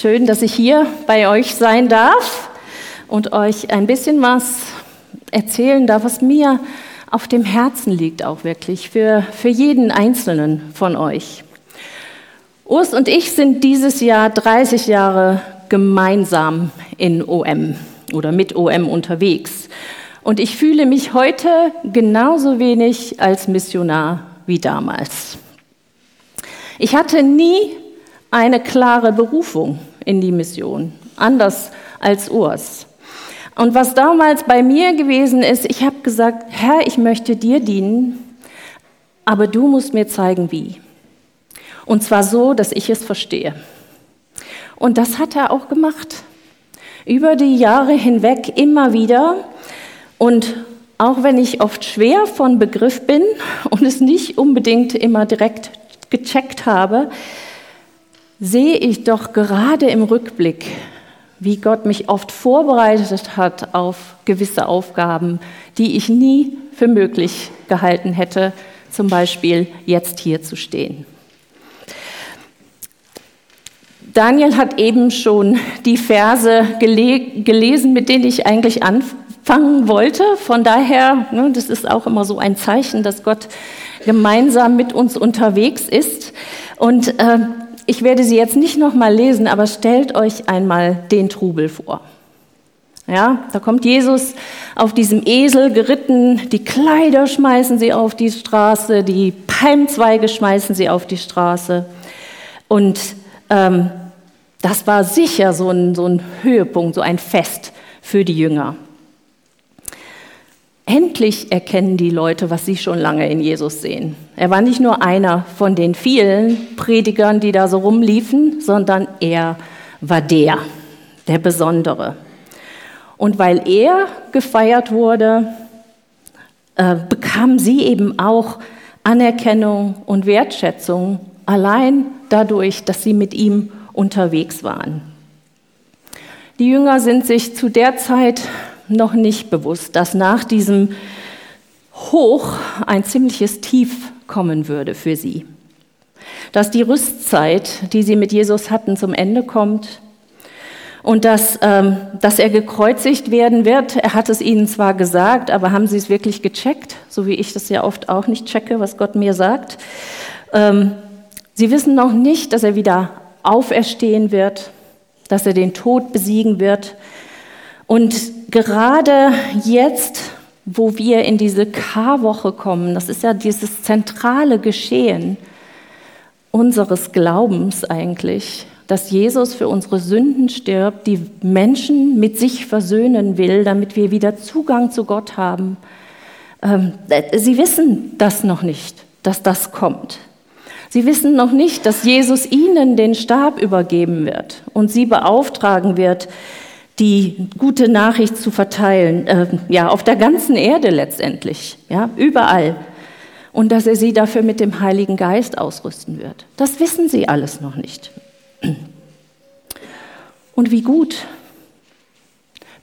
Schön, dass ich hier bei euch sein darf und euch ein bisschen was erzählen darf, was mir auf dem Herzen liegt, auch wirklich, für, für jeden Einzelnen von euch. Urs und ich sind dieses Jahr 30 Jahre gemeinsam in OM oder mit OM unterwegs. Und ich fühle mich heute genauso wenig als Missionar wie damals. Ich hatte nie eine klare Berufung in die Mission, anders als Urs. Und was damals bei mir gewesen ist, ich habe gesagt, Herr, ich möchte dir dienen, aber du musst mir zeigen, wie. Und zwar so, dass ich es verstehe. Und das hat er auch gemacht. Über die Jahre hinweg immer wieder. Und auch wenn ich oft schwer von Begriff bin und es nicht unbedingt immer direkt gecheckt habe, sehe ich doch gerade im Rückblick, wie Gott mich oft vorbereitet hat auf gewisse Aufgaben, die ich nie für möglich gehalten hätte, zum Beispiel jetzt hier zu stehen. Daniel hat eben schon die Verse gele gelesen, mit denen ich eigentlich anfangen wollte. Von daher, ne, das ist auch immer so ein Zeichen, dass Gott gemeinsam mit uns unterwegs ist. Und äh, ich werde sie jetzt nicht nochmal lesen, aber stellt euch einmal den Trubel vor. Ja, da kommt Jesus auf diesem Esel geritten, die Kleider schmeißen sie auf die Straße, die Palmzweige schmeißen sie auf die Straße. Und ähm, das war sicher so ein, so ein Höhepunkt, so ein Fest für die Jünger. Endlich erkennen die Leute, was sie schon lange in Jesus sehen. Er war nicht nur einer von den vielen Predigern, die da so rumliefen, sondern er war der, der Besondere. Und weil er gefeiert wurde, äh, bekamen sie eben auch Anerkennung und Wertschätzung allein dadurch, dass sie mit ihm unterwegs waren. Die Jünger sind sich zu der Zeit noch nicht bewusst, dass nach diesem Hoch ein ziemliches Tief kommen würde für sie. Dass die Rüstzeit, die sie mit Jesus hatten, zum Ende kommt und dass, ähm, dass er gekreuzigt werden wird. Er hat es ihnen zwar gesagt, aber haben sie es wirklich gecheckt, so wie ich das ja oft auch nicht checke, was Gott mir sagt. Ähm, sie wissen noch nicht, dass er wieder auferstehen wird, dass er den Tod besiegen wird, und gerade jetzt, wo wir in diese Karwoche kommen, das ist ja dieses zentrale Geschehen unseres Glaubens eigentlich, dass Jesus für unsere Sünden stirbt, die Menschen mit sich versöhnen will, damit wir wieder Zugang zu Gott haben. Ähm, sie wissen das noch nicht, dass das kommt. Sie wissen noch nicht, dass Jesus ihnen den Stab übergeben wird und sie beauftragen wird, die gute Nachricht zu verteilen, äh, ja, auf der ganzen Erde letztendlich, ja, überall. Und dass er sie dafür mit dem Heiligen Geist ausrüsten wird. Das wissen sie alles noch nicht. Und wie gut,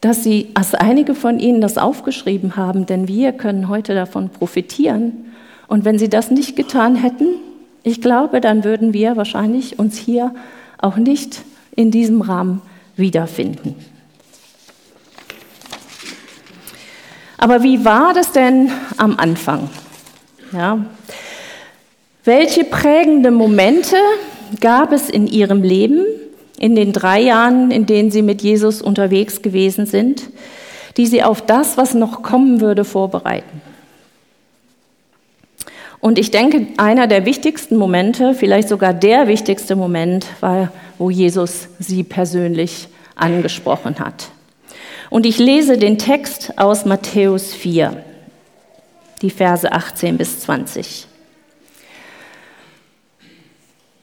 dass sie, dass einige von ihnen das aufgeschrieben haben, denn wir können heute davon profitieren. Und wenn sie das nicht getan hätten, ich glaube, dann würden wir wahrscheinlich uns hier auch nicht in diesem Rahmen wiederfinden. Aber wie war das denn am Anfang? Ja. Welche prägende Momente gab es in ihrem Leben in den drei Jahren, in denen sie mit Jesus unterwegs gewesen sind, die sie auf das, was noch kommen würde, vorbereiten? Und ich denke, einer der wichtigsten Momente, vielleicht sogar der wichtigste Moment, war, wo Jesus sie persönlich angesprochen hat. Und ich lese den Text aus Matthäus 4, die Verse 18 bis 20.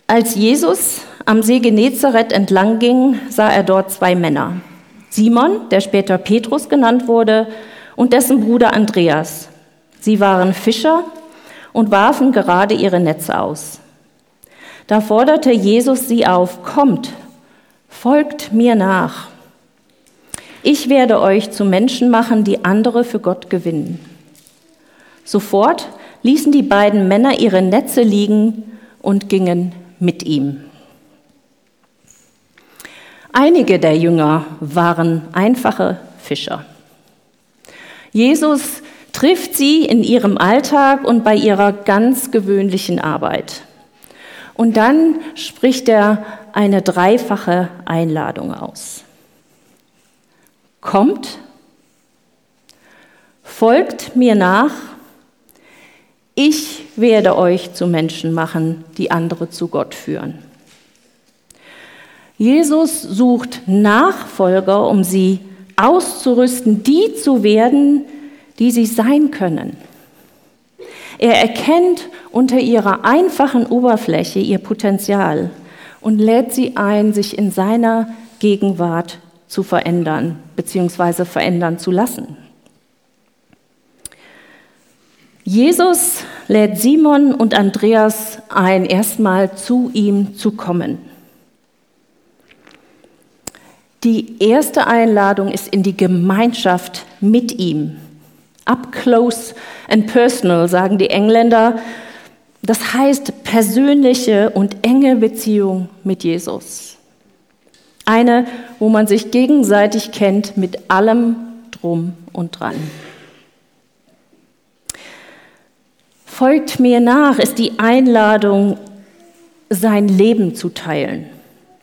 Als Jesus am See Genezareth entlang ging, sah er dort zwei Männer. Simon, der später Petrus genannt wurde, und dessen Bruder Andreas. Sie waren Fischer und warfen gerade ihre Netze aus. Da forderte Jesus sie auf, kommt, folgt mir nach. Ich werde euch zu Menschen machen, die andere für Gott gewinnen. Sofort ließen die beiden Männer ihre Netze liegen und gingen mit ihm. Einige der Jünger waren einfache Fischer. Jesus trifft sie in ihrem Alltag und bei ihrer ganz gewöhnlichen Arbeit. Und dann spricht er eine dreifache Einladung aus. Kommt, folgt mir nach, ich werde euch zu Menschen machen, die andere zu Gott führen. Jesus sucht Nachfolger, um sie auszurüsten, die zu werden, die sie sein können. Er erkennt unter ihrer einfachen Oberfläche ihr Potenzial und lädt sie ein, sich in seiner Gegenwart zu verändern bzw. verändern zu lassen. Jesus lädt Simon und Andreas ein, erstmal zu ihm zu kommen. Die erste Einladung ist in die Gemeinschaft mit ihm. Up close and personal, sagen die Engländer. Das heißt persönliche und enge Beziehung mit Jesus. Eine, wo man sich gegenseitig kennt mit allem drum und dran. Folgt mir nach ist die Einladung, sein Leben zu teilen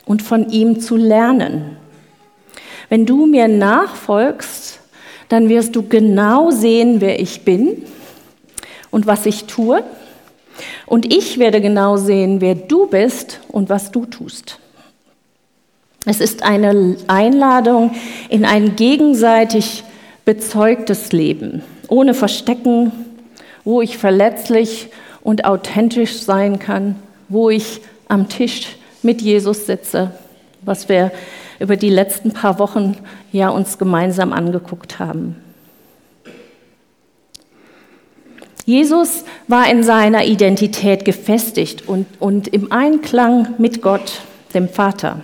und von ihm zu lernen. Wenn du mir nachfolgst, dann wirst du genau sehen, wer ich bin und was ich tue. Und ich werde genau sehen, wer du bist und was du tust. Es ist eine Einladung in ein gegenseitig bezeugtes Leben, ohne Verstecken, wo ich verletzlich und authentisch sein kann, wo ich am Tisch mit Jesus sitze, was wir über die letzten paar Wochen ja uns gemeinsam angeguckt haben. Jesus war in seiner Identität gefestigt und, und im Einklang mit Gott, dem Vater.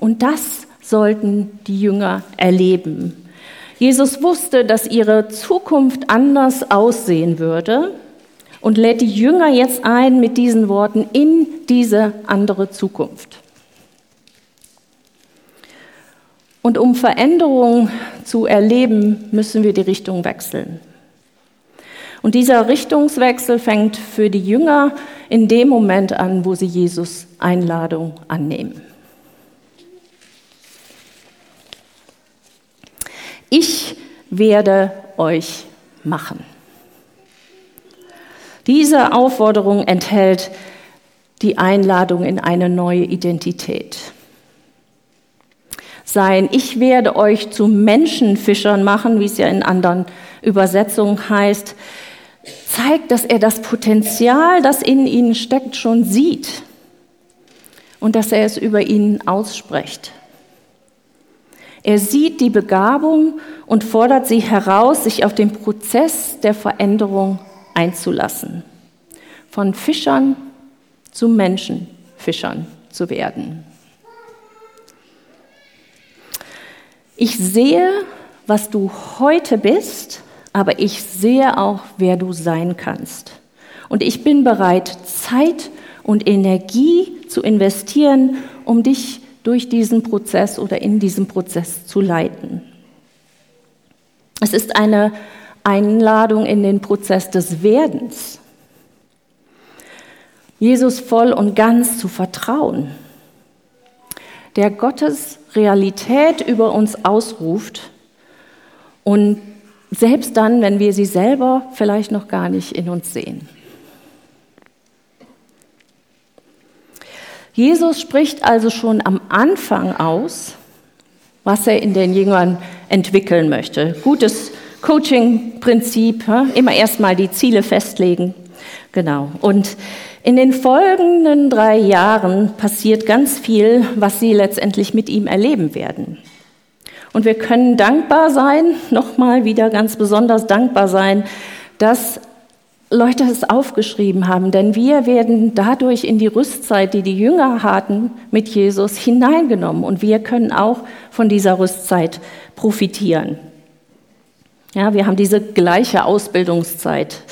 Und das sollten die Jünger erleben. Jesus wusste, dass ihre Zukunft anders aussehen würde und lädt die Jünger jetzt ein mit diesen Worten in diese andere Zukunft. Und um Veränderung zu erleben, müssen wir die Richtung wechseln. Und dieser Richtungswechsel fängt für die Jünger in dem Moment an, wo sie Jesus Einladung annehmen. Ich werde euch machen. Diese Aufforderung enthält die Einladung in eine neue Identität sein. Ich werde euch zu Menschenfischern machen, wie es ja in anderen Übersetzungen heißt, zeigt, dass er das Potenzial, das in ihnen steckt, schon sieht und dass er es über ihnen ausspricht. Er sieht die Begabung und fordert sie heraus, sich auf den Prozess der Veränderung einzulassen. Von Fischern zu Menschenfischern zu werden. Ich sehe, was du heute bist, aber ich sehe auch, wer du sein kannst. Und ich bin bereit, Zeit und Energie zu investieren, um dich durch diesen Prozess oder in diesem Prozess zu leiten. Es ist eine Einladung in den Prozess des Werdens. Jesus voll und ganz zu vertrauen, der Gottes Realität über uns ausruft und selbst dann, wenn wir sie selber vielleicht noch gar nicht in uns sehen. Jesus spricht also schon am Anfang aus, was er in den Jüngern entwickeln möchte. Gutes Coaching-Prinzip, immer erstmal die Ziele festlegen. Genau. Und in den folgenden drei Jahren passiert ganz viel, was sie letztendlich mit ihm erleben werden. Und wir können dankbar sein, nochmal wieder ganz besonders dankbar sein, dass Leute es aufgeschrieben haben, denn wir werden dadurch in die Rüstzeit, die die Jünger hatten, mit Jesus hineingenommen und wir können auch von dieser Rüstzeit profitieren. Ja, wir haben diese gleiche Ausbildungszeit.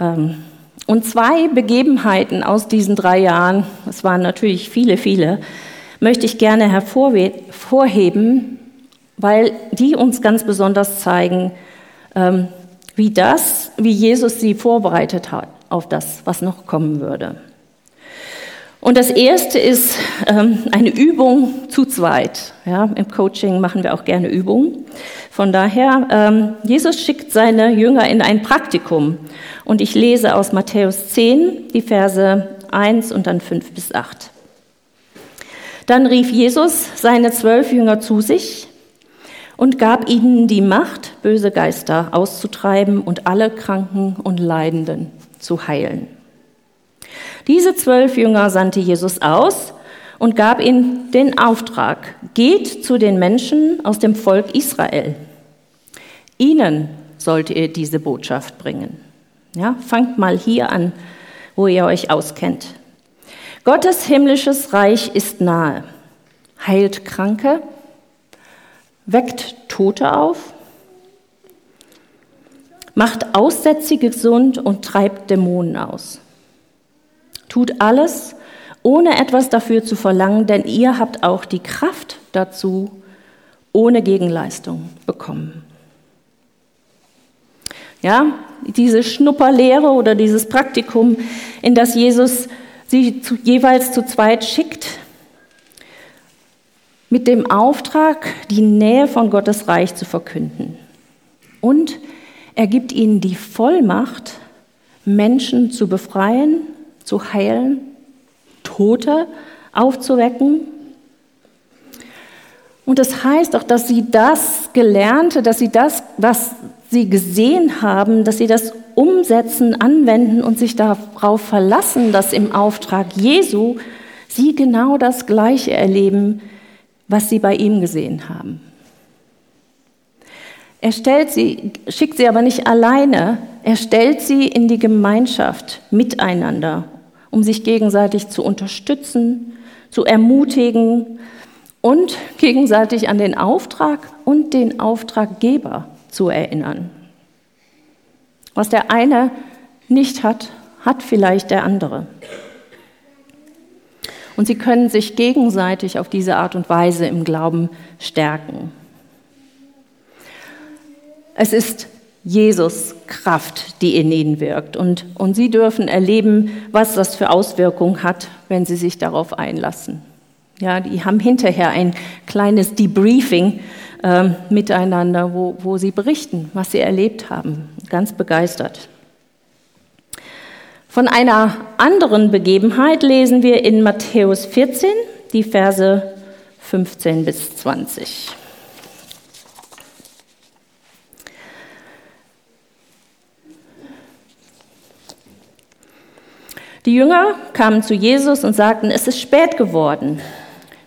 Ähm, und zwei Begebenheiten aus diesen drei Jahren, es waren natürlich viele, viele, möchte ich gerne hervorheben, weil die uns ganz besonders zeigen, ähm, wie das, wie Jesus sie vorbereitet hat auf das, was noch kommen würde. Und das erste ist ähm, eine Übung zu zweit. Ja, Im Coaching machen wir auch gerne Übungen. Von daher, ähm, Jesus schickt seine Jünger in ein Praktikum. Und ich lese aus Matthäus 10 die Verse 1 und dann 5 bis 8. Dann rief Jesus seine zwölf Jünger zu sich und gab ihnen die Macht, böse Geister auszutreiben und alle Kranken und Leidenden zu heilen. Diese zwölf Jünger sandte Jesus aus und gab ihnen den Auftrag, geht zu den Menschen aus dem Volk Israel. Ihnen sollt ihr diese Botschaft bringen. Ja, fangt mal hier an, wo ihr euch auskennt. Gottes himmlisches Reich ist nahe, heilt Kranke, weckt Tote auf, macht Aussätzige gesund und treibt Dämonen aus. Tut alles, ohne etwas dafür zu verlangen, denn ihr habt auch die Kraft dazu ohne Gegenleistung bekommen. Ja, diese Schnupperlehre oder dieses Praktikum, in das Jesus sie zu, jeweils zu zweit schickt, mit dem Auftrag, die Nähe von Gottes Reich zu verkünden. Und er gibt ihnen die Vollmacht, Menschen zu befreien zu heilen, Tote aufzuwecken. Und das heißt auch, dass sie das Gelernte, dass sie das, was sie gesehen haben, dass sie das umsetzen, anwenden und sich darauf verlassen, dass im Auftrag Jesu sie genau das Gleiche erleben, was sie bei ihm gesehen haben. Er stellt sie, schickt sie aber nicht alleine, er stellt sie in die Gemeinschaft miteinander um sich gegenseitig zu unterstützen, zu ermutigen und gegenseitig an den Auftrag und den Auftraggeber zu erinnern. Was der eine nicht hat, hat vielleicht der andere. Und sie können sich gegenseitig auf diese Art und Weise im Glauben stärken. Es ist Jesus Kraft, die in ihnen wirkt. Und, und sie dürfen erleben, was das für Auswirkungen hat, wenn sie sich darauf einlassen. Ja, die haben hinterher ein kleines Debriefing äh, miteinander, wo, wo sie berichten, was sie erlebt haben. Ganz begeistert. Von einer anderen Begebenheit lesen wir in Matthäus 14 die Verse 15 bis 20. Die Jünger kamen zu Jesus und sagten, es ist spät geworden.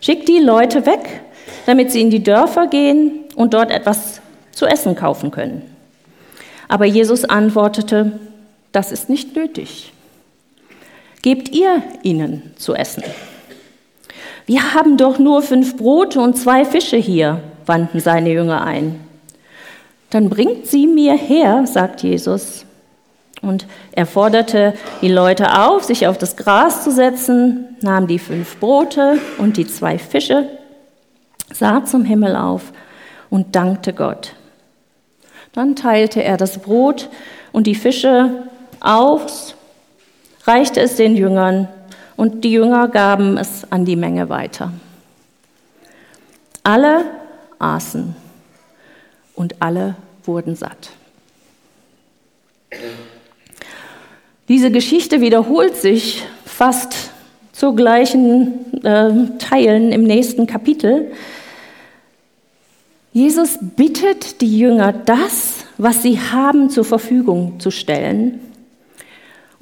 Schickt die Leute weg, damit sie in die Dörfer gehen und dort etwas zu essen kaufen können. Aber Jesus antwortete, das ist nicht nötig. Gebt ihr ihnen zu essen. Wir haben doch nur fünf Brote und zwei Fische hier, wandten seine Jünger ein. Dann bringt sie mir her, sagt Jesus. Und er forderte die Leute auf, sich auf das Gras zu setzen, nahm die fünf Brote und die zwei Fische, sah zum Himmel auf und dankte Gott. Dann teilte er das Brot und die Fische aus, reichte es den Jüngern und die Jünger gaben es an die Menge weiter. Alle aßen und alle wurden satt. Diese Geschichte wiederholt sich fast zu gleichen äh, Teilen im nächsten Kapitel. Jesus bittet die Jünger, das, was sie haben, zur Verfügung zu stellen.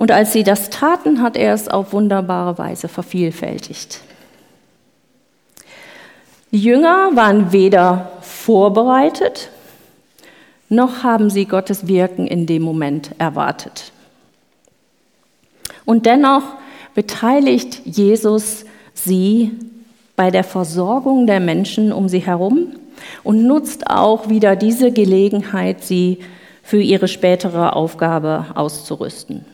Und als sie das taten, hat er es auf wunderbare Weise vervielfältigt. Die Jünger waren weder vorbereitet, noch haben sie Gottes Wirken in dem Moment erwartet. Und dennoch beteiligt Jesus sie bei der Versorgung der Menschen um sie herum und nutzt auch wieder diese Gelegenheit, sie für ihre spätere Aufgabe auszurüsten.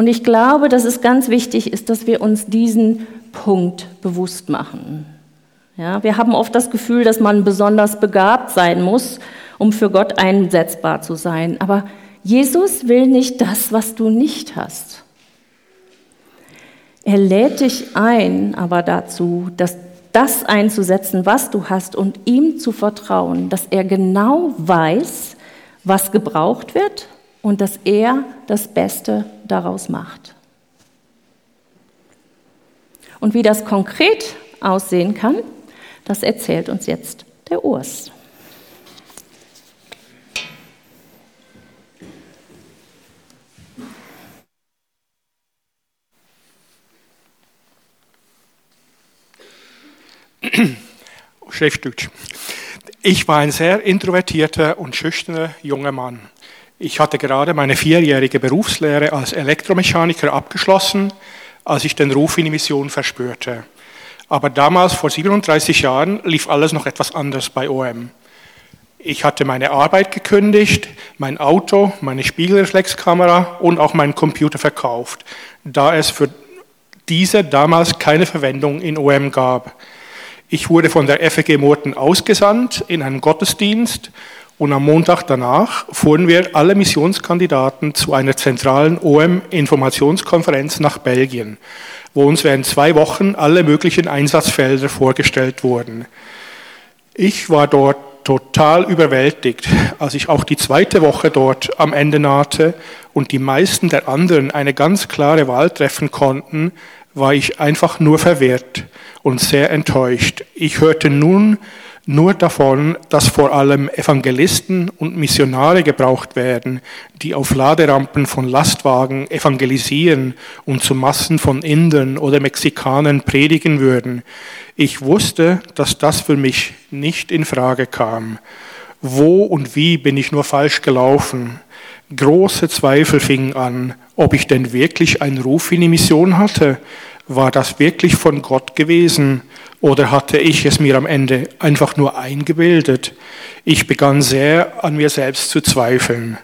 Und ich glaube, dass es ganz wichtig ist, dass wir uns diesen Punkt bewusst machen. Ja, wir haben oft das Gefühl, dass man besonders begabt sein muss, um für Gott einsetzbar zu sein. Aber Jesus will nicht das, was du nicht hast. Er lädt dich ein, aber dazu, dass das einzusetzen, was du hast und ihm zu vertrauen, dass er genau weiß, was gebraucht wird und dass er das Beste daraus macht. Und wie das konkret aussehen kann, das erzählt uns jetzt der Urs. Schriftdeutsch. Ich war ein sehr introvertierter und schüchterner junger Mann. Ich hatte gerade meine vierjährige Berufslehre als Elektromechaniker abgeschlossen, als ich den Ruf in die Mission verspürte. Aber damals, vor 37 Jahren, lief alles noch etwas anders bei OM. Ich hatte meine Arbeit gekündigt, mein Auto, meine Spiegelreflexkamera und auch meinen Computer verkauft, da es für diese damals keine Verwendung in OM gab. Ich wurde von der FEG Murten ausgesandt in einen Gottesdienst und am Montag danach fuhren wir alle Missionskandidaten zu einer zentralen OM-Informationskonferenz nach Belgien, wo uns während zwei Wochen alle möglichen Einsatzfelder vorgestellt wurden. Ich war dort total überwältigt, als ich auch die zweite Woche dort am Ende nahte und die meisten der anderen eine ganz klare Wahl treffen konnten, war ich einfach nur verwirrt und sehr enttäuscht. Ich hörte nun nur davon, dass vor allem Evangelisten und Missionare gebraucht werden, die auf Laderampen von Lastwagen evangelisieren und zu Massen von Indern oder Mexikanern predigen würden. Ich wusste, dass das für mich nicht in Frage kam. Wo und wie bin ich nur falsch gelaufen? Große Zweifel fingen an, ob ich denn wirklich einen Ruf in die Mission hatte. War das wirklich von Gott gewesen oder hatte ich es mir am Ende einfach nur eingebildet? Ich begann sehr an mir selbst zu zweifeln.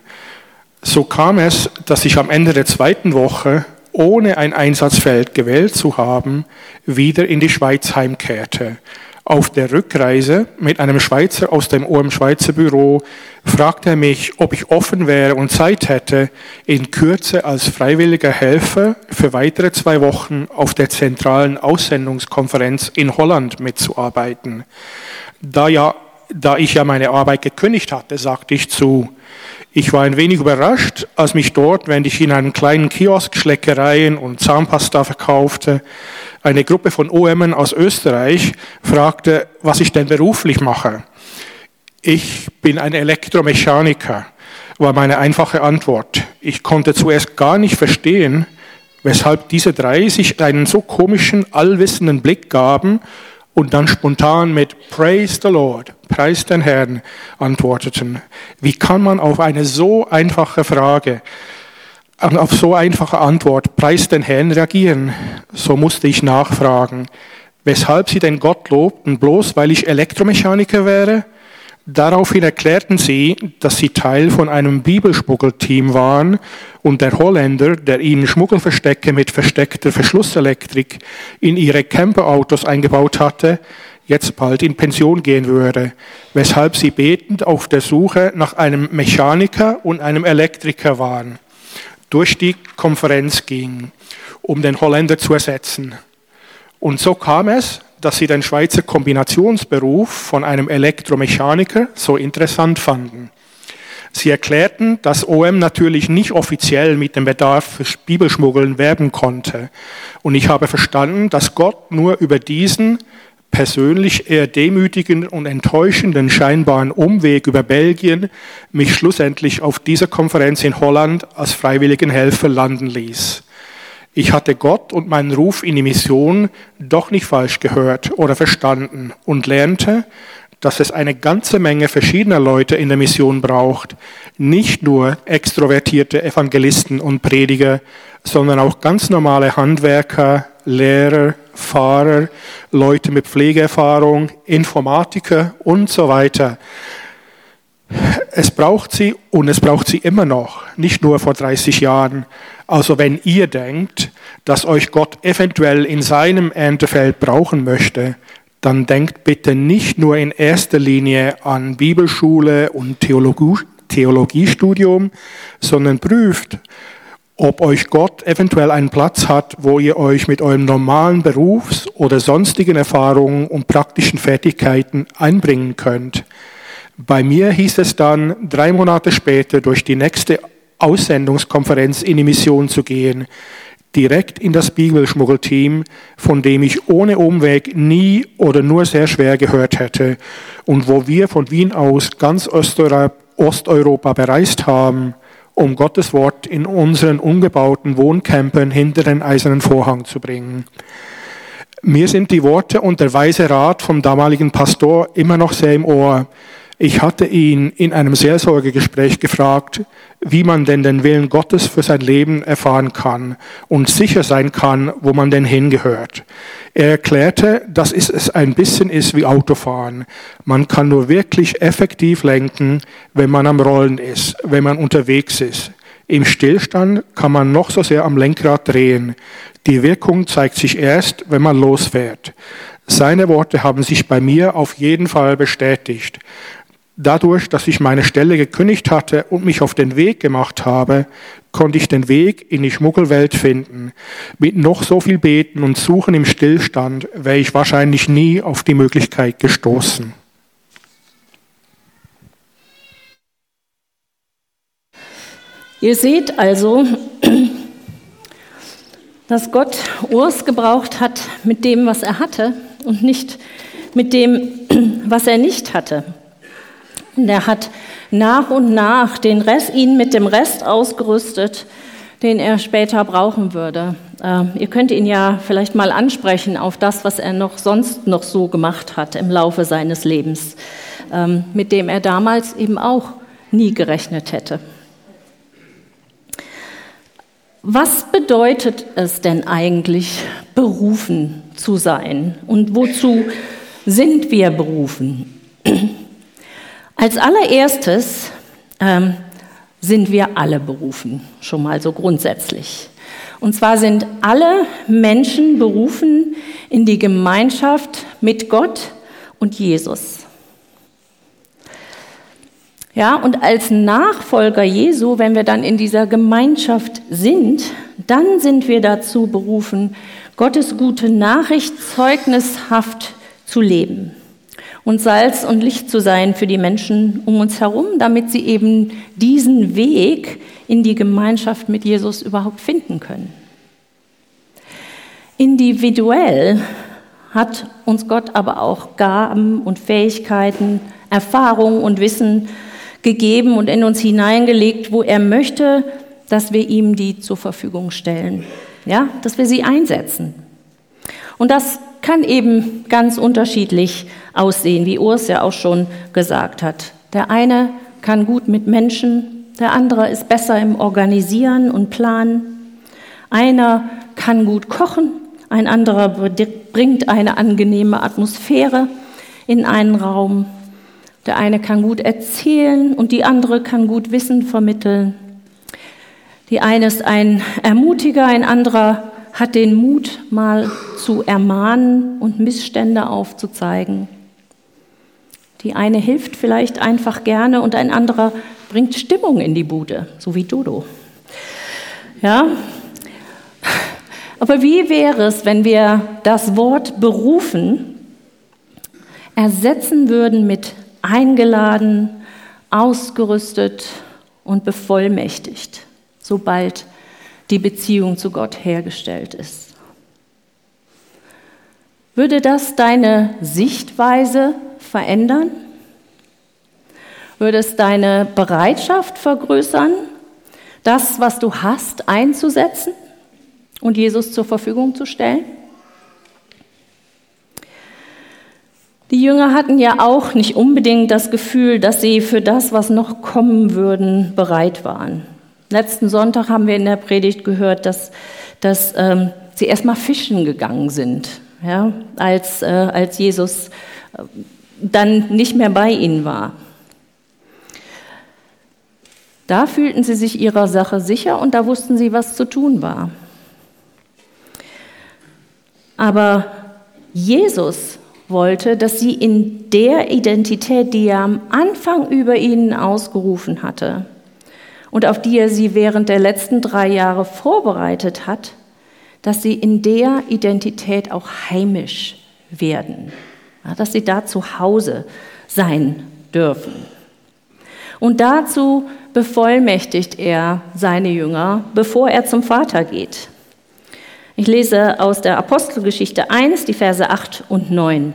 So kam es, dass ich am Ende der zweiten Woche, ohne ein Einsatzfeld gewählt zu haben, wieder in die Schweiz heimkehrte auf der Rückreise mit einem Schweizer aus dem OM Schweizer Büro fragte er mich, ob ich offen wäre und Zeit hätte, in Kürze als freiwilliger Helfer für weitere zwei Wochen auf der zentralen Aussendungskonferenz in Holland mitzuarbeiten. Da, ja, da ich ja meine Arbeit gekündigt hatte, sagte ich zu. Ich war ein wenig überrascht, als mich dort, während ich in einem kleinen Kiosk Schleckereien und Zahnpasta verkaufte, eine Gruppe von OMen aus Österreich fragte, was ich denn beruflich mache. Ich bin ein Elektromechaniker, war meine einfache Antwort. Ich konnte zuerst gar nicht verstehen, weshalb diese drei sich einen so komischen, allwissenden Blick gaben und dann spontan mit Praise the Lord, Preis den Herrn antworteten. Wie kann man auf eine so einfache Frage, auf so einfache Antwort, Preis den Herrn reagieren? So musste ich nachfragen, weshalb sie den Gott lobten, bloß weil ich Elektromechaniker wäre? Daraufhin erklärten sie, dass sie Teil von einem Bibelschmuggelteam waren und der Holländer, der ihnen Schmuggelverstecke mit versteckter Verschlusselektrik in ihre Camperautos eingebaut hatte, jetzt bald in Pension gehen würde, weshalb sie betend auf der Suche nach einem Mechaniker und einem Elektriker waren, durch die Konferenz ging, um den Holländer zu ersetzen. Und so kam es, dass sie den Schweizer Kombinationsberuf von einem Elektromechaniker so interessant fanden. Sie erklärten, dass OM natürlich nicht offiziell mit dem Bedarf für Bibelschmuggeln werben konnte. Und ich habe verstanden, dass Gott nur über diesen persönlich eher demütigenden und enttäuschenden scheinbaren Umweg über Belgien mich schlussendlich auf dieser Konferenz in Holland als freiwilligen Helfer landen ließ. Ich hatte Gott und meinen Ruf in die Mission doch nicht falsch gehört oder verstanden und lernte, dass es eine ganze Menge verschiedener Leute in der Mission braucht. Nicht nur extrovertierte Evangelisten und Prediger, sondern auch ganz normale Handwerker, Lehrer, Fahrer, Leute mit Pflegeerfahrung, Informatiker und so weiter. Es braucht sie und es braucht sie immer noch, nicht nur vor 30 Jahren. Also wenn ihr denkt, dass euch Gott eventuell in seinem Erntefeld brauchen möchte, dann denkt bitte nicht nur in erster Linie an Bibelschule und Theologie, Theologiestudium, sondern prüft, ob euch Gott eventuell einen Platz hat, wo ihr euch mit eurem normalen Berufs- oder sonstigen Erfahrungen und praktischen Fertigkeiten einbringen könnt. Bei mir hieß es dann, drei Monate später durch die nächste Aussendungskonferenz in die Mission zu gehen, direkt in das Bibelschmuggelteam, von dem ich ohne Umweg nie oder nur sehr schwer gehört hätte und wo wir von Wien aus ganz Osteuropa bereist haben – um Gottes Wort in unseren ungebauten Wohncampen hinter den eisernen Vorhang zu bringen. Mir sind die Worte und der weise Rat vom damaligen Pastor immer noch sehr im Ohr. Ich hatte ihn in einem Seelsorgegespräch gefragt, wie man denn den Willen Gottes für sein Leben erfahren kann und sicher sein kann, wo man denn hingehört. Er erklärte, dass es ein bisschen ist wie Autofahren. Man kann nur wirklich effektiv lenken, wenn man am Rollen ist, wenn man unterwegs ist. Im Stillstand kann man noch so sehr am Lenkrad drehen. Die Wirkung zeigt sich erst, wenn man losfährt. Seine Worte haben sich bei mir auf jeden Fall bestätigt. Dadurch, dass ich meine Stelle gekündigt hatte und mich auf den Weg gemacht habe, konnte ich den Weg in die Schmuggelwelt finden. Mit noch so viel Beten und Suchen im Stillstand wäre ich wahrscheinlich nie auf die Möglichkeit gestoßen. Ihr seht also, dass Gott Urs gebraucht hat mit dem, was er hatte und nicht mit dem, was er nicht hatte. Und er hat nach und nach den Rest, ihn mit dem Rest ausgerüstet, den er später brauchen würde. Äh, ihr könnt ihn ja vielleicht mal ansprechen auf das, was er noch sonst noch so gemacht hat im Laufe seines Lebens, ähm, mit dem er damals eben auch nie gerechnet hätte. Was bedeutet es denn eigentlich, berufen zu sein? Und wozu sind wir berufen? Als allererstes ähm, sind wir alle berufen, schon mal so grundsätzlich. Und zwar sind alle Menschen berufen in die Gemeinschaft mit Gott und Jesus. Ja, und als Nachfolger Jesu, wenn wir dann in dieser Gemeinschaft sind, dann sind wir dazu berufen, Gottes gute Nachricht zeugnishaft zu leben und Salz und Licht zu sein für die Menschen um uns herum, damit sie eben diesen Weg in die Gemeinschaft mit Jesus überhaupt finden können. Individuell hat uns Gott aber auch Gaben und Fähigkeiten, Erfahrung und Wissen gegeben und in uns hineingelegt, wo er möchte, dass wir ihm die zur Verfügung stellen, ja, dass wir sie einsetzen. Und das kann eben ganz unterschiedlich aussehen, wie Urs ja auch schon gesagt hat. Der eine kann gut mit Menschen, der andere ist besser im Organisieren und Planen. Einer kann gut kochen, ein anderer bringt eine angenehme Atmosphäre in einen Raum. Der eine kann gut erzählen und die andere kann gut Wissen vermitteln. Die eine ist ein Ermutiger, ein anderer hat den Mut, mal zu ermahnen und Missstände aufzuzeigen. Die eine hilft vielleicht einfach gerne und ein anderer bringt Stimmung in die Bude, so wie Dodo. Ja? Aber wie wäre es, wenn wir das Wort berufen ersetzen würden mit eingeladen, ausgerüstet und bevollmächtigt, sobald die Beziehung zu Gott hergestellt ist. Würde das deine Sichtweise verändern? Würde es deine Bereitschaft vergrößern, das, was du hast, einzusetzen und Jesus zur Verfügung zu stellen? Die Jünger hatten ja auch nicht unbedingt das Gefühl, dass sie für das, was noch kommen würden, bereit waren. Letzten Sonntag haben wir in der Predigt gehört, dass, dass ähm, sie erstmal fischen gegangen sind, ja, als, äh, als Jesus äh, dann nicht mehr bei ihnen war. Da fühlten sie sich ihrer Sache sicher und da wussten sie, was zu tun war. Aber Jesus wollte, dass sie in der Identität, die er am Anfang über ihnen ausgerufen hatte und auf die er sie während der letzten drei Jahre vorbereitet hat, dass sie in der Identität auch heimisch werden, dass sie da zu Hause sein dürfen. Und dazu bevollmächtigt er seine Jünger, bevor er zum Vater geht. Ich lese aus der Apostelgeschichte 1, die Verse 8 und 9.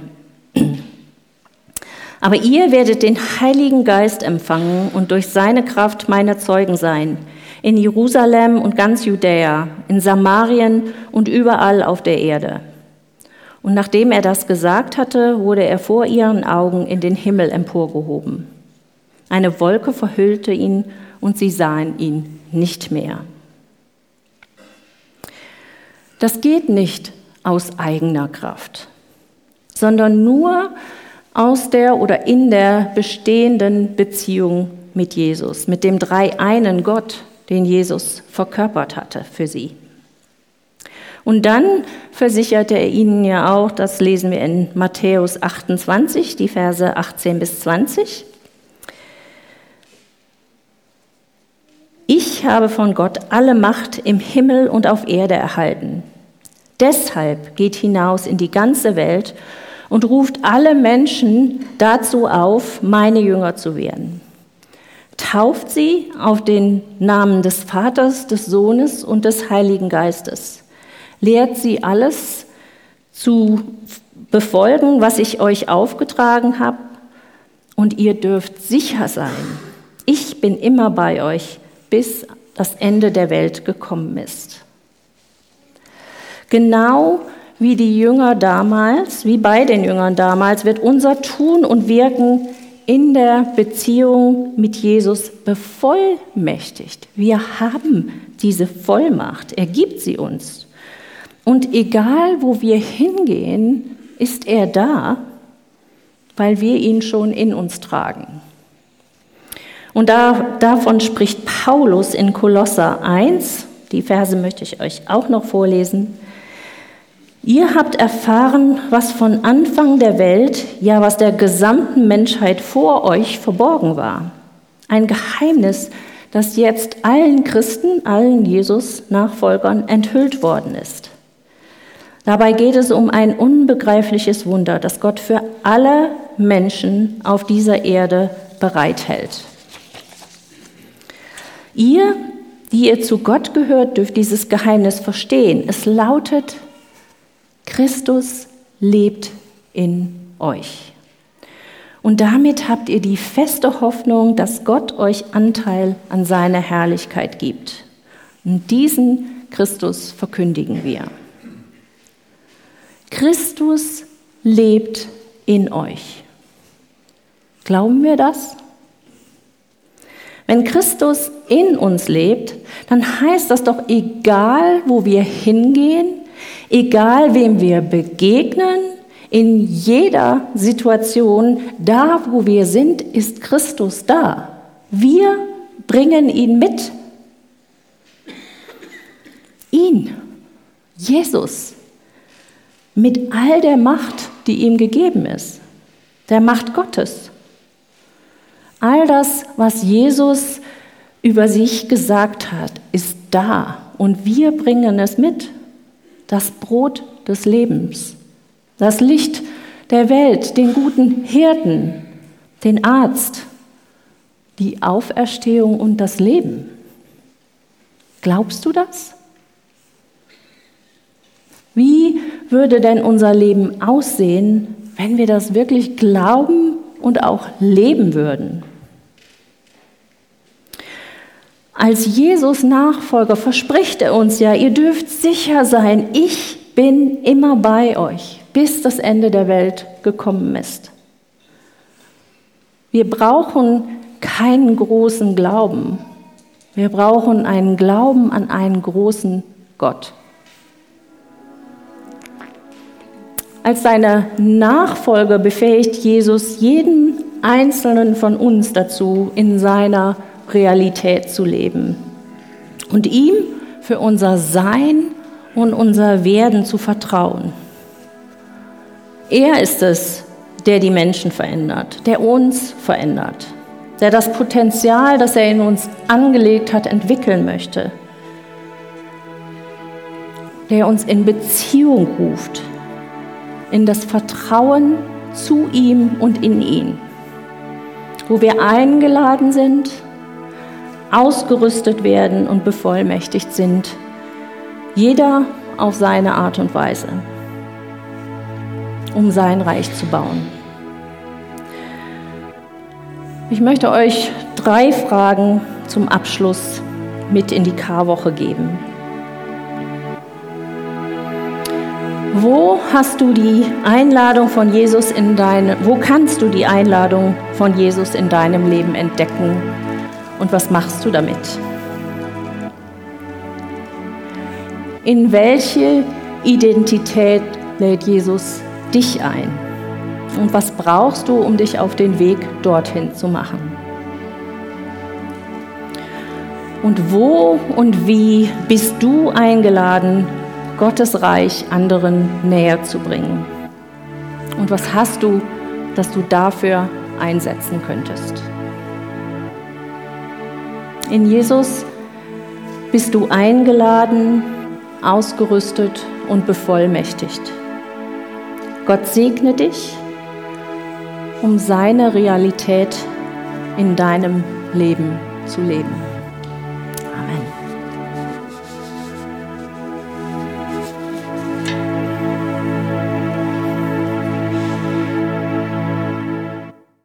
Aber ihr werdet den Heiligen Geist empfangen und durch seine Kraft meine Zeugen sein, in Jerusalem und ganz Judäa, in Samarien und überall auf der Erde. Und nachdem er das gesagt hatte, wurde er vor ihren Augen in den Himmel emporgehoben. Eine Wolke verhüllte ihn und sie sahen ihn nicht mehr. Das geht nicht aus eigener Kraft, sondern nur aus der oder in der bestehenden Beziehung mit Jesus, mit dem dreieinen Gott, den Jesus verkörpert hatte für sie. Und dann versicherte er ihnen ja auch, das lesen wir in Matthäus 28, die Verse 18 bis 20. Ich habe von Gott alle Macht im Himmel und auf Erde erhalten. Deshalb geht hinaus in die ganze Welt und ruft alle Menschen dazu auf, meine Jünger zu werden. Tauft sie auf den Namen des Vaters, des Sohnes und des Heiligen Geistes. Lehrt sie alles zu befolgen, was ich euch aufgetragen habe. Und ihr dürft sicher sein, ich bin immer bei euch, bis das Ende der Welt gekommen ist. Genau wie die Jünger damals, wie bei den Jüngern damals, wird unser Tun und Wirken in der Beziehung mit Jesus bevollmächtigt. Wir haben diese Vollmacht, er gibt sie uns. Und egal, wo wir hingehen, ist er da, weil wir ihn schon in uns tragen. Und da, davon spricht Paulus in Kolosser 1, die Verse möchte ich euch auch noch vorlesen. Ihr habt erfahren, was von Anfang der Welt, ja was der gesamten Menschheit vor euch verborgen war. Ein Geheimnis, das jetzt allen Christen, allen Jesus-Nachfolgern enthüllt worden ist. Dabei geht es um ein unbegreifliches Wunder, das Gott für alle Menschen auf dieser Erde bereithält. Ihr, die ihr zu Gott gehört, dürft dieses Geheimnis verstehen. Es lautet, Christus lebt in euch. Und damit habt ihr die feste Hoffnung, dass Gott euch Anteil an seiner Herrlichkeit gibt. Und diesen Christus verkündigen wir. Christus lebt in euch. Glauben wir das? Wenn Christus in uns lebt, dann heißt das doch, egal wo wir hingehen, Egal wem wir begegnen, in jeder Situation, da wo wir sind, ist Christus da. Wir bringen ihn mit. Ihn, Jesus, mit all der Macht, die ihm gegeben ist, der Macht Gottes. All das, was Jesus über sich gesagt hat, ist da und wir bringen es mit das Brot des Lebens, das Licht der Welt, den guten Hirten, den Arzt, die Auferstehung und das Leben. Glaubst du das? Wie würde denn unser Leben aussehen, wenn wir das wirklich glauben und auch leben würden? Als Jesus Nachfolger verspricht er uns ja, ihr dürft sicher sein, ich bin immer bei euch, bis das Ende der Welt gekommen ist. Wir brauchen keinen großen Glauben. Wir brauchen einen Glauben an einen großen Gott. Als seine Nachfolger befähigt Jesus jeden einzelnen von uns dazu, in seiner Realität zu leben und ihm für unser Sein und unser Werden zu vertrauen. Er ist es, der die Menschen verändert, der uns verändert, der das Potenzial, das er in uns angelegt hat, entwickeln möchte, der uns in Beziehung ruft, in das Vertrauen zu ihm und in ihn, wo wir eingeladen sind, ausgerüstet werden und bevollmächtigt sind, jeder auf seine Art und Weise um sein Reich zu bauen. Ich möchte euch drei Fragen zum Abschluss mit in die Karwoche geben. Wo hast du die Einladung von Jesus in deine, wo kannst du die Einladung von Jesus in deinem Leben entdecken und was machst du damit? In welche Identität lädt Jesus dich ein? Und was brauchst du, um dich auf den Weg dorthin zu machen? Und wo und wie bist du eingeladen, Gottes Reich anderen näher zu bringen? Und was hast du, das du dafür einsetzen könntest? In Jesus bist du eingeladen, ausgerüstet und bevollmächtigt. Gott segne dich, um seine Realität in deinem Leben zu leben.